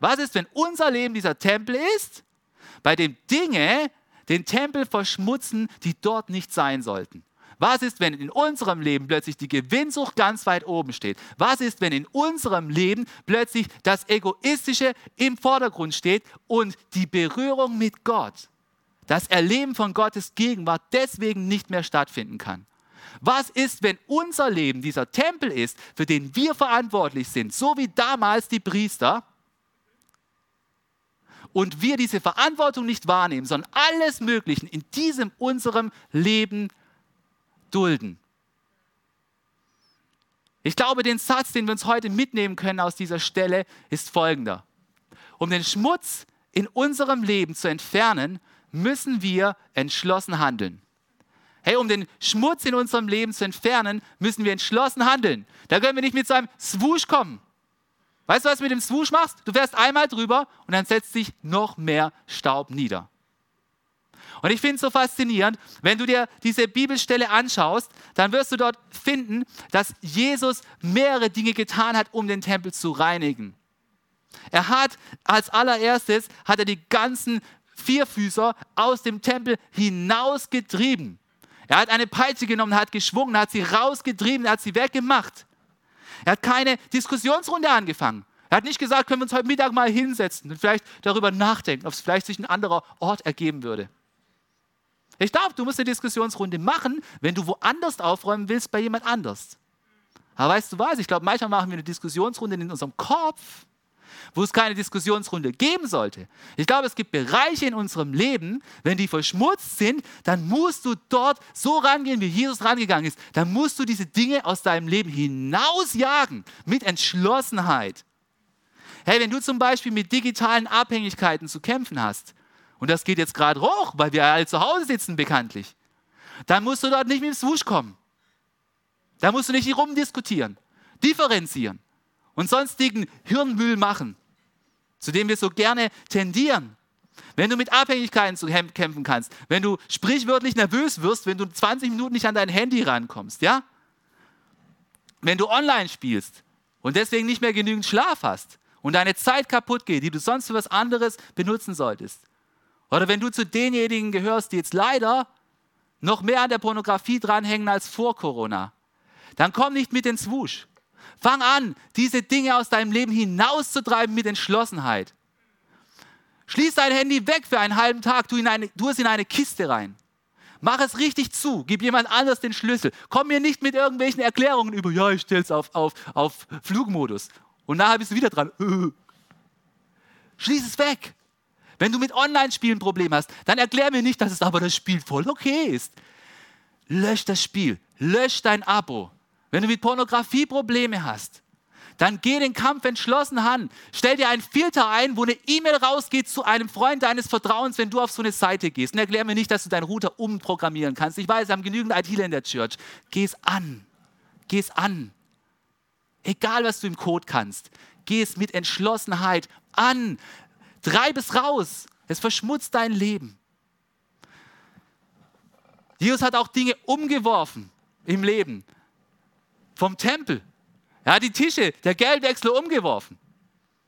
Was ist, wenn unser Leben dieser Tempel ist, bei dem Dinge den Tempel verschmutzen, die dort nicht sein sollten? Was ist, wenn in unserem Leben plötzlich die Gewinnsucht ganz weit oben steht? Was ist, wenn in unserem Leben plötzlich das Egoistische im Vordergrund steht und die Berührung mit Gott, das Erleben von Gottes Gegenwart deswegen nicht mehr stattfinden kann? Was ist, wenn unser Leben dieser Tempel ist, für den wir verantwortlich sind, so wie damals die Priester? Und wir diese Verantwortung nicht wahrnehmen, sondern alles Mögliche in diesem unserem Leben dulden. Ich glaube, den Satz, den wir uns heute mitnehmen können aus dieser Stelle, ist folgender. Um den Schmutz in unserem Leben zu entfernen, müssen wir entschlossen handeln. Hey, um den Schmutz in unserem Leben zu entfernen, müssen wir entschlossen handeln. Da können wir nicht mit so einem Swoosh kommen. Weißt du, was du mit dem Swoosh machst? Du fährst einmal drüber und dann setzt sich noch mehr Staub nieder. Und ich finde es so faszinierend, wenn du dir diese Bibelstelle anschaust, dann wirst du dort finden, dass Jesus mehrere Dinge getan hat, um den Tempel zu reinigen. Er hat als allererstes hat er die ganzen Vierfüßer aus dem Tempel hinausgetrieben. Er hat eine Peitsche genommen, hat geschwungen, hat sie rausgetrieben, hat sie weggemacht. Er hat keine Diskussionsrunde angefangen. Er hat nicht gesagt, können wir uns heute Mittag mal hinsetzen und vielleicht darüber nachdenken, ob es vielleicht sich ein anderer Ort ergeben würde. Ich glaube, du musst eine Diskussionsrunde machen, wenn du woanders aufräumen willst bei jemand anders. Aber weißt du was? Ich glaube, manchmal machen wir eine Diskussionsrunde in unserem Kopf, wo es keine Diskussionsrunde geben sollte. Ich glaube, es gibt Bereiche in unserem Leben, wenn die verschmutzt sind, dann musst du dort so rangehen, wie Jesus rangegangen ist. Dann musst du diese Dinge aus deinem Leben hinausjagen mit Entschlossenheit. Hey, wenn du zum Beispiel mit digitalen Abhängigkeiten zu kämpfen hast, und das geht jetzt gerade hoch, weil wir alle zu Hause sitzen bekanntlich, dann musst du dort nicht mit dem Swoosh kommen. Da musst du nicht hier rumdiskutieren, differenzieren und sonstigen Hirnmüll machen, zu dem wir so gerne tendieren. Wenn du mit Abhängigkeiten zu kämpfen kannst, wenn du sprichwörtlich nervös wirst, wenn du 20 Minuten nicht an dein Handy rankommst, ja? Wenn du online spielst und deswegen nicht mehr genügend Schlaf hast und deine Zeit kaputt geht, die du sonst für was anderes benutzen solltest, oder wenn du zu denjenigen gehörst, die jetzt leider noch mehr an der Pornografie dranhängen als vor Corona, dann komm nicht mit ins Wusch. Fang an, diese Dinge aus deinem Leben hinauszutreiben mit Entschlossenheit. Schließ dein Handy weg für einen halben Tag, tu, eine, tu es in eine Kiste rein. Mach es richtig zu, gib jemand anders den Schlüssel. Komm mir nicht mit irgendwelchen Erklärungen über, ja, ich stelle es auf, auf, auf Flugmodus. Und nachher bist du wieder dran. Schließ es weg. Wenn du mit Online-Spielen Probleme hast, dann erklär mir nicht, dass es aber das Spiel voll okay ist. Lösch das Spiel, lösch dein Abo. Wenn du mit Pornografie Probleme hast, dann geh den Kampf entschlossen an. Stell dir einen Filter ein, wo eine E-Mail rausgeht zu einem Freund deines Vertrauens, wenn du auf so eine Seite gehst. Und erklär mir nicht, dass du deinen Router umprogrammieren kannst. Ich weiß, wir haben genügend ITler in der Church. Geh es an. Geh es an. Egal, was du im Code kannst. Geh es mit Entschlossenheit an. Treib es raus. Es verschmutzt dein Leben. Jesus hat auch Dinge umgeworfen im Leben. Vom Tempel. Er hat die Tische, der Geldwechsel umgeworfen.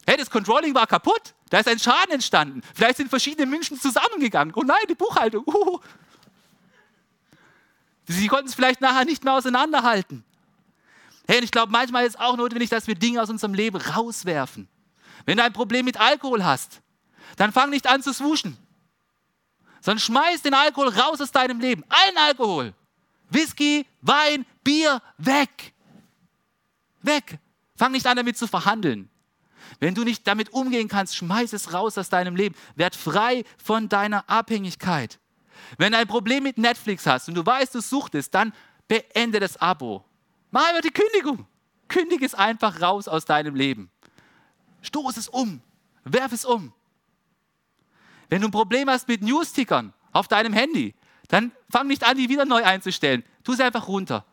Hey, das Controlling war kaputt. Da ist ein Schaden entstanden. Vielleicht sind verschiedene München zusammengegangen. Oh nein, die Buchhaltung. Uh. Sie konnten es vielleicht nachher nicht mehr auseinanderhalten. Hey, und ich glaube, manchmal ist es auch notwendig, dass wir Dinge aus unserem Leben rauswerfen. Wenn du ein Problem mit Alkohol hast, dann fang nicht an zu swooschen, sondern schmeiß den Alkohol raus aus deinem Leben. Allen Alkohol. Whisky, Wein, Bier, weg. Weg. Fang nicht an damit zu verhandeln. Wenn du nicht damit umgehen kannst, schmeiß es raus aus deinem Leben. Werd frei von deiner Abhängigkeit. Wenn du ein Problem mit Netflix hast und du weißt, du suchtest, dann beende das Abo. Mach einfach die Kündigung. Kündige es einfach raus aus deinem Leben. Stoß es um. Werf es um. Wenn du ein Problem hast mit Newstickern auf deinem Handy, dann fang nicht an, die wieder neu einzustellen. Tu sie einfach runter.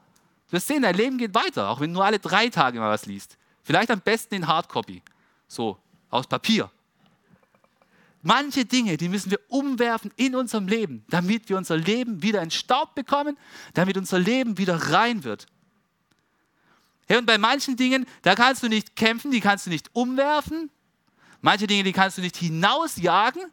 Du wirst sehen, dein Leben geht weiter, auch wenn du nur alle drei Tage mal was liest. Vielleicht am besten in Hardcopy. So, aus Papier. Manche Dinge, die müssen wir umwerfen in unserem Leben, damit wir unser Leben wieder in Staub bekommen, damit unser Leben wieder rein wird. Hey, und bei manchen Dingen, da kannst du nicht kämpfen, die kannst du nicht umwerfen. Manche Dinge, die kannst du nicht hinausjagen,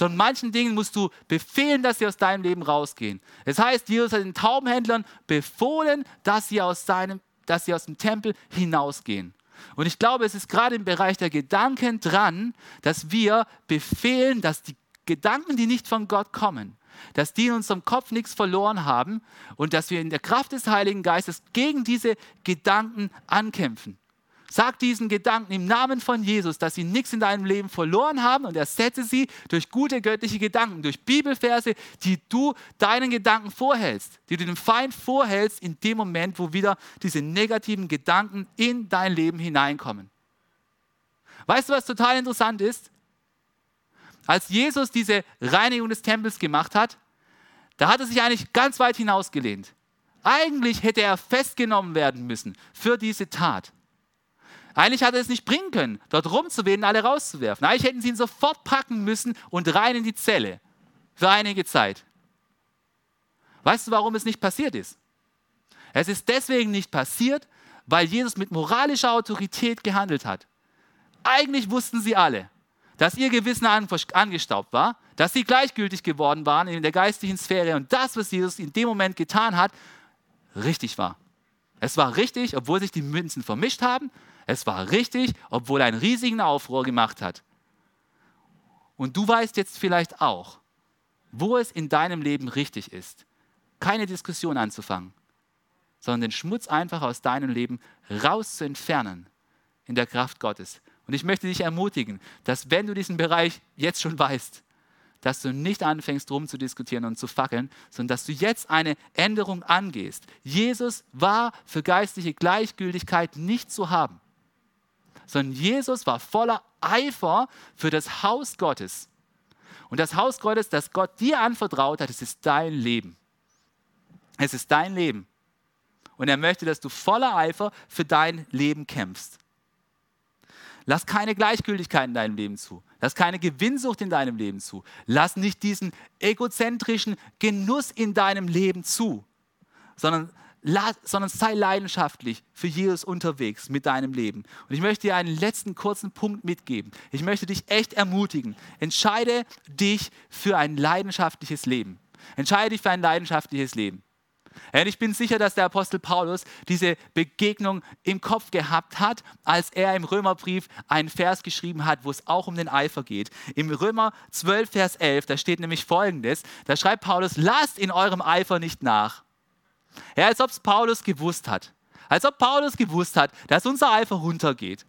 sondern manchen Dingen musst du befehlen, dass sie aus deinem Leben rausgehen. Das heißt, Jesus hat den Taubenhändlern befohlen, dass sie aus, seinem, dass sie aus dem Tempel hinausgehen. Und ich glaube, es ist gerade im Bereich der Gedanken dran, dass wir befehlen, dass die Gedanken, die nicht von Gott kommen, dass die in unserem Kopf nichts verloren haben und dass wir in der Kraft des Heiligen Geistes gegen diese Gedanken ankämpfen. Sag diesen Gedanken im Namen von Jesus, dass sie nichts in deinem Leben verloren haben und ersetze sie durch gute göttliche Gedanken, durch Bibelverse, die du deinen Gedanken vorhältst, die du dem Feind vorhältst in dem Moment, wo wieder diese negativen Gedanken in dein Leben hineinkommen. Weißt du, was total interessant ist? Als Jesus diese Reinigung des Tempels gemacht hat, da hat er sich eigentlich ganz weit hinausgelehnt. Eigentlich hätte er festgenommen werden müssen für diese Tat. Eigentlich hat er es nicht bringen können, dort rumzuwählen, alle rauszuwerfen. Eigentlich hätten sie ihn sofort packen müssen und rein in die Zelle für einige Zeit. Weißt du, warum es nicht passiert ist? Es ist deswegen nicht passiert, weil Jesus mit moralischer Autorität gehandelt hat. Eigentlich wussten sie alle, dass ihr Gewissen angestaubt war, dass sie gleichgültig geworden waren in der geistlichen Sphäre und das, was Jesus in dem Moment getan hat, richtig war. Es war richtig, obwohl sich die Münzen vermischt haben, es war richtig, obwohl er einen riesigen Aufruhr gemacht hat. Und du weißt jetzt vielleicht auch, wo es in deinem Leben richtig ist, keine Diskussion anzufangen, sondern den Schmutz einfach aus deinem Leben raus zu entfernen in der Kraft Gottes. Und ich möchte dich ermutigen, dass wenn du diesen Bereich jetzt schon weißt, dass du nicht anfängst, rum zu diskutieren und zu fackeln, sondern dass du jetzt eine Änderung angehst. Jesus war für geistliche Gleichgültigkeit nicht zu haben sondern Jesus war voller Eifer für das Haus Gottes. Und das Haus Gottes, das Gott dir anvertraut hat, es ist dein Leben. Es ist dein Leben. Und er möchte, dass du voller Eifer für dein Leben kämpfst. Lass keine Gleichgültigkeit in deinem Leben zu. Lass keine Gewinnsucht in deinem Leben zu. Lass nicht diesen egozentrischen Genuss in deinem Leben zu, sondern sondern sei leidenschaftlich für Jesus unterwegs mit deinem Leben. Und ich möchte dir einen letzten kurzen Punkt mitgeben. Ich möchte dich echt ermutigen. Entscheide dich für ein leidenschaftliches Leben. Entscheide dich für ein leidenschaftliches Leben. Und ich bin sicher, dass der Apostel Paulus diese Begegnung im Kopf gehabt hat, als er im Römerbrief einen Vers geschrieben hat, wo es auch um den Eifer geht. Im Römer 12, Vers 11, da steht nämlich folgendes, da schreibt Paulus, lasst in eurem Eifer nicht nach. Ja, als ob es Paulus gewusst hat. Als ob Paulus gewusst hat, dass unser Eifer runtergeht,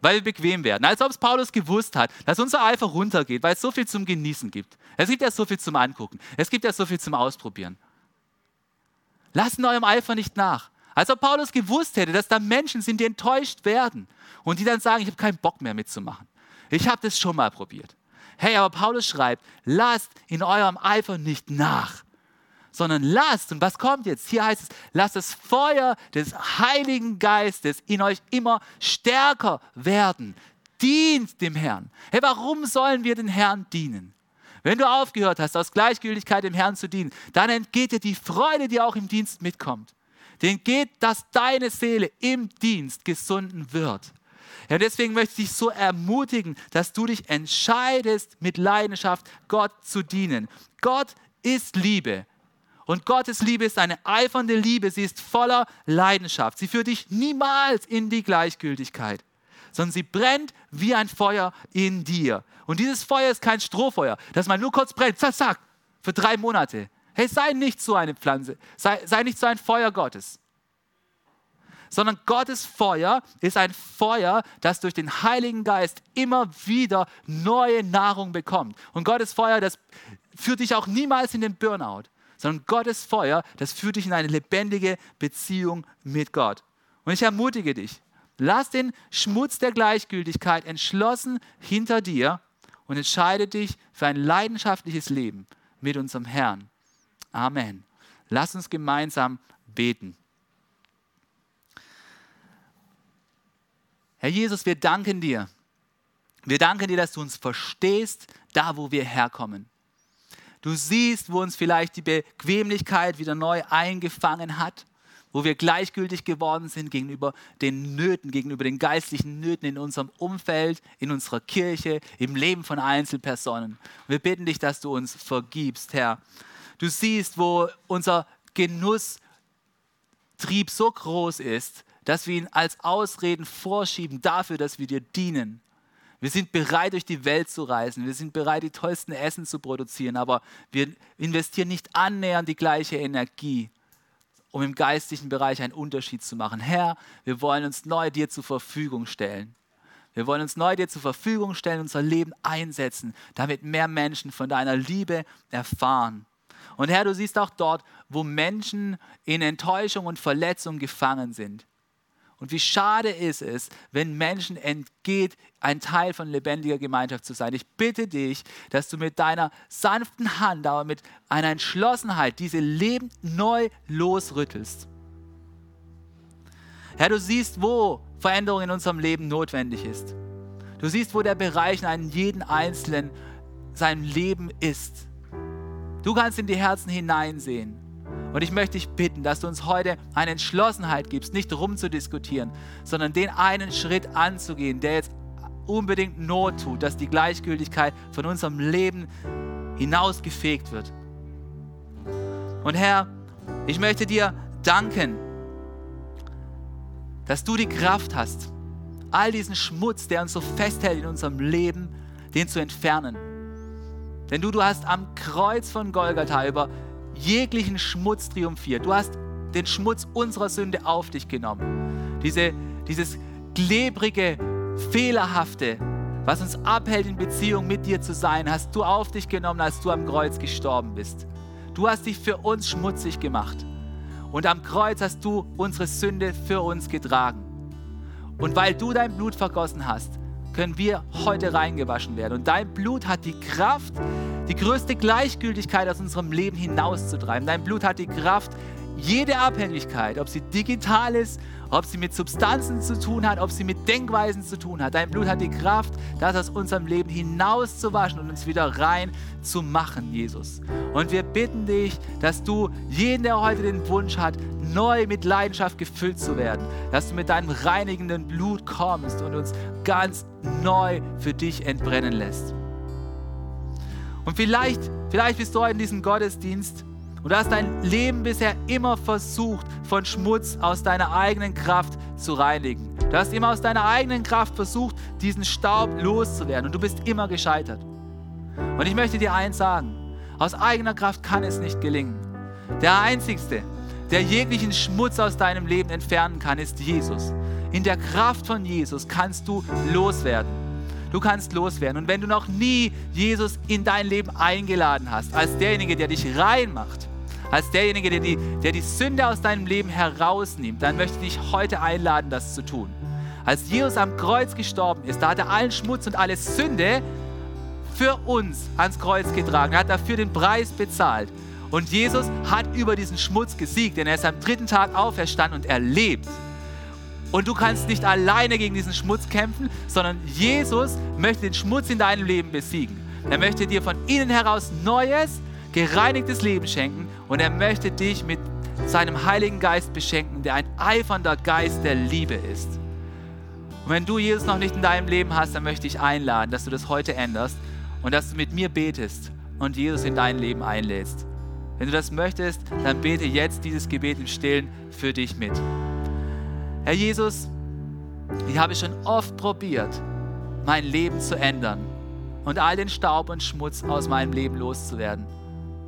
weil wir bequem werden. Als ob es Paulus gewusst hat, dass unser Eifer runtergeht, weil es so viel zum Genießen gibt. Es gibt ja so viel zum Angucken. Es gibt ja so viel zum Ausprobieren. Lasst in eurem Eifer nicht nach. Als ob Paulus gewusst hätte, dass da Menschen sind, die enttäuscht werden und die dann sagen, ich habe keinen Bock mehr mitzumachen. Ich habe das schon mal probiert. Hey, aber Paulus schreibt, lasst in eurem Eifer nicht nach sondern lasst, und was kommt jetzt? Hier heißt es, lasst das Feuer des Heiligen Geistes in euch immer stärker werden. Dient dem Herrn. Hey, warum sollen wir den Herrn dienen? Wenn du aufgehört hast, aus Gleichgültigkeit dem Herrn zu dienen, dann entgeht dir die Freude, die auch im Dienst mitkommt. Den geht, dass deine Seele im Dienst gesunden wird. Ja, deswegen möchte ich dich so ermutigen, dass du dich entscheidest, mit Leidenschaft Gott zu dienen. Gott ist Liebe. Und Gottes Liebe ist eine eifernde Liebe. Sie ist voller Leidenschaft. Sie führt dich niemals in die Gleichgültigkeit, sondern sie brennt wie ein Feuer in dir. Und dieses Feuer ist kein Strohfeuer, das mal nur kurz brennt, zack, zack, für drei Monate. Hey, sei nicht so eine Pflanze, sei, sei nicht so ein Feuer Gottes. Sondern Gottes Feuer ist ein Feuer, das durch den Heiligen Geist immer wieder neue Nahrung bekommt. Und Gottes Feuer, das führt dich auch niemals in den Burnout, sondern Gottes Feuer, das führt dich in eine lebendige Beziehung mit Gott. Und ich ermutige dich, lass den Schmutz der Gleichgültigkeit entschlossen hinter dir und entscheide dich für ein leidenschaftliches Leben mit unserem Herrn. Amen. Lass uns gemeinsam beten. Herr Jesus, wir danken dir. Wir danken dir, dass du uns verstehst, da wo wir herkommen. Du siehst, wo uns vielleicht die Bequemlichkeit wieder neu eingefangen hat, wo wir gleichgültig geworden sind gegenüber den Nöten, gegenüber den geistlichen Nöten in unserem Umfeld, in unserer Kirche, im Leben von Einzelpersonen. Wir bitten dich, dass du uns vergibst, Herr. Du siehst, wo unser Genusstrieb so groß ist, dass wir ihn als Ausreden vorschieben dafür, dass wir dir dienen. Wir sind bereit, durch die Welt zu reisen. Wir sind bereit, die tollsten Essen zu produzieren. Aber wir investieren nicht annähernd die gleiche Energie, um im geistlichen Bereich einen Unterschied zu machen. Herr, wir wollen uns neu dir zur Verfügung stellen. Wir wollen uns neu dir zur Verfügung stellen, unser Leben einsetzen, damit mehr Menschen von deiner Liebe erfahren. Und Herr, du siehst auch dort, wo Menschen in Enttäuschung und Verletzung gefangen sind. Und wie schade ist es, wenn Menschen entgeht, ein Teil von lebendiger Gemeinschaft zu sein. Ich bitte dich, dass du mit deiner sanften Hand, aber mit einer Entschlossenheit diese Leben neu losrüttelst. Herr, du siehst, wo Veränderung in unserem Leben notwendig ist. Du siehst, wo der Bereich in einen jeden Einzelnen sein Leben ist. Du kannst in die Herzen hineinsehen. Und ich möchte dich bitten, dass du uns heute eine Entschlossenheit gibst, nicht rumzudiskutieren, sondern den einen Schritt anzugehen, der jetzt unbedingt Not tut, dass die Gleichgültigkeit von unserem Leben hinausgefegt wird. Und Herr, ich möchte dir danken, dass du die Kraft hast, all diesen Schmutz, der uns so festhält in unserem Leben, den zu entfernen. Denn du, du hast am Kreuz von Golgatha über jeglichen Schmutz triumphiert. Du hast den Schmutz unserer Sünde auf dich genommen. Diese, dieses klebrige, fehlerhafte, was uns abhält, in Beziehung mit dir zu sein, hast du auf dich genommen, als du am Kreuz gestorben bist. Du hast dich für uns schmutzig gemacht. Und am Kreuz hast du unsere Sünde für uns getragen. Und weil du dein Blut vergossen hast, können wir heute reingewaschen werden. Und dein Blut hat die Kraft, die größte Gleichgültigkeit aus unserem Leben hinauszutreiben. Dein Blut hat die Kraft, jede Abhängigkeit, ob sie digital ist, ob sie mit Substanzen zu tun hat, ob sie mit Denkweisen zu tun hat. Dein Blut hat die Kraft, das aus unserem Leben hinauszuwaschen und uns wieder rein zu machen, Jesus. Und wir bitten dich, dass du jeden, der heute den Wunsch hat, neu mit Leidenschaft gefüllt zu werden, dass du mit deinem reinigenden Blut kommst und uns ganz neu für dich entbrennen lässt. Und vielleicht, vielleicht bist du heute in diesem Gottesdienst und du hast dein Leben bisher immer versucht, von Schmutz aus deiner eigenen Kraft zu reinigen. Du hast immer aus deiner eigenen Kraft versucht, diesen Staub loszuwerden. Und du bist immer gescheitert. Und ich möchte dir eins sagen. Aus eigener Kraft kann es nicht gelingen. Der Einzigste, der jeglichen Schmutz aus deinem Leben entfernen kann, ist Jesus. In der Kraft von Jesus kannst du loswerden. Du kannst loswerden. Und wenn du noch nie Jesus in dein Leben eingeladen hast, als derjenige, der dich reinmacht, als derjenige, der die, der die Sünde aus deinem Leben herausnimmt, dann möchte ich dich heute einladen, das zu tun. Als Jesus am Kreuz gestorben ist, da hat er allen Schmutz und alle Sünde für uns ans Kreuz getragen. Er hat dafür den Preis bezahlt. Und Jesus hat über diesen Schmutz gesiegt, denn er ist am dritten Tag auferstanden und er lebt. Und du kannst nicht alleine gegen diesen Schmutz kämpfen, sondern Jesus möchte den Schmutz in deinem Leben besiegen. Er möchte dir von innen heraus Neues, gereinigtes Leben schenken und er möchte dich mit seinem Heiligen Geist beschenken, der ein eifernder Geist der Liebe ist. Und wenn du Jesus noch nicht in deinem Leben hast, dann möchte ich einladen, dass du das heute änderst und dass du mit mir betest und Jesus in dein Leben einlädst. Wenn du das möchtest, dann bete jetzt dieses Gebet im Stillen für dich mit. Herr Jesus, ich habe schon oft probiert, mein Leben zu ändern und all den Staub und Schmutz aus meinem Leben loszuwerden.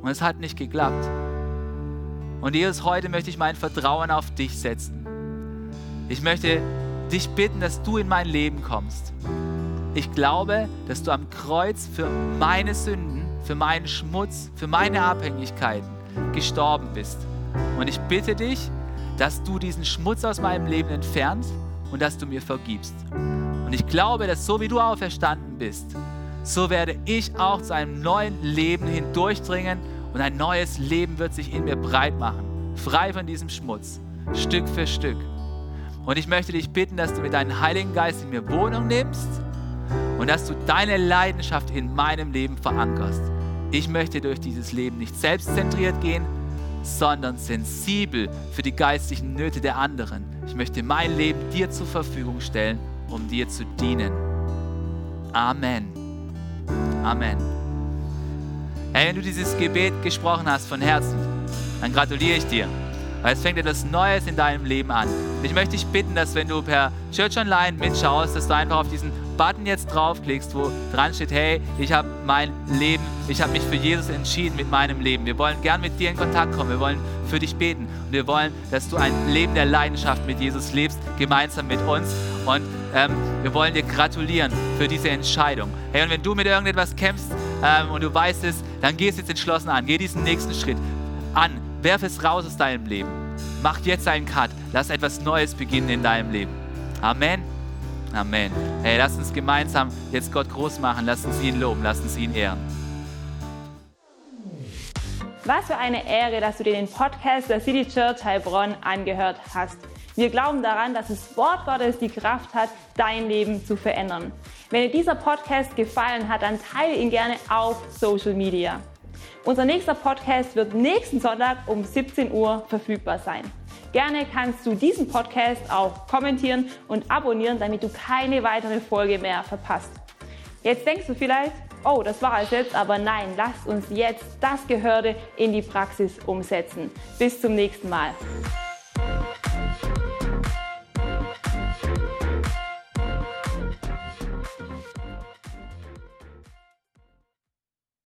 Und es hat nicht geklappt. Und Jesus, heute möchte ich mein Vertrauen auf dich setzen. Ich möchte dich bitten, dass du in mein Leben kommst. Ich glaube, dass du am Kreuz für meine Sünden für meinen Schmutz, für meine Abhängigkeiten gestorben bist. Und ich bitte dich, dass du diesen Schmutz aus meinem Leben entfernst und dass du mir vergibst. Und ich glaube, dass so wie du auferstanden bist, so werde ich auch zu einem neuen Leben hindurchdringen und ein neues Leben wird sich in mir breit machen, frei von diesem Schmutz, Stück für Stück. Und ich möchte dich bitten, dass du mit deinem Heiligen Geist in mir Wohnung nimmst und dass du deine Leidenschaft in meinem Leben verankerst. Ich möchte durch dieses Leben nicht selbstzentriert gehen, sondern sensibel für die geistlichen Nöte der anderen. Ich möchte mein Leben dir zur Verfügung stellen, um dir zu dienen. Amen. Amen. Hey, wenn du dieses Gebet gesprochen hast von Herzen, dann gratuliere ich dir. Weil es fängt etwas Neues in deinem Leben an. Ich möchte dich bitten, dass wenn du per Church Online mitschaust, dass du einfach auf diesen Button jetzt draufklickst, wo dran steht, hey, ich habe mein Leben, ich habe mich für Jesus entschieden mit meinem Leben. Wir wollen gern mit dir in Kontakt kommen, wir wollen für dich beten und wir wollen, dass du ein Leben der Leidenschaft mit Jesus lebst, gemeinsam mit uns und ähm, wir wollen dir gratulieren für diese Entscheidung. Hey, und wenn du mit irgendetwas kämpfst ähm, und du weißt es, dann geh es jetzt entschlossen an, geh diesen nächsten Schritt an, werf es raus aus deinem Leben. Mach jetzt einen Cut, lass etwas Neues beginnen in deinem Leben. Amen. Amen. Hey, lass uns gemeinsam jetzt Gott groß machen, lass uns ihn loben, lass uns ihn ehren. Was für eine Ehre, dass du dir den Podcast der City Church Heilbronn angehört hast. Wir glauben daran, dass das Wort Gottes die Kraft hat, dein Leben zu verändern. Wenn dir dieser Podcast gefallen hat, dann teile ihn gerne auf Social Media. Unser nächster Podcast wird nächsten Sonntag um 17 Uhr verfügbar sein. Gerne kannst du diesen Podcast auch kommentieren und abonnieren, damit du keine weitere Folge mehr verpasst. Jetzt denkst du vielleicht, oh, das war es jetzt, aber nein, lasst uns jetzt das Gehörte in die Praxis umsetzen. Bis zum nächsten Mal.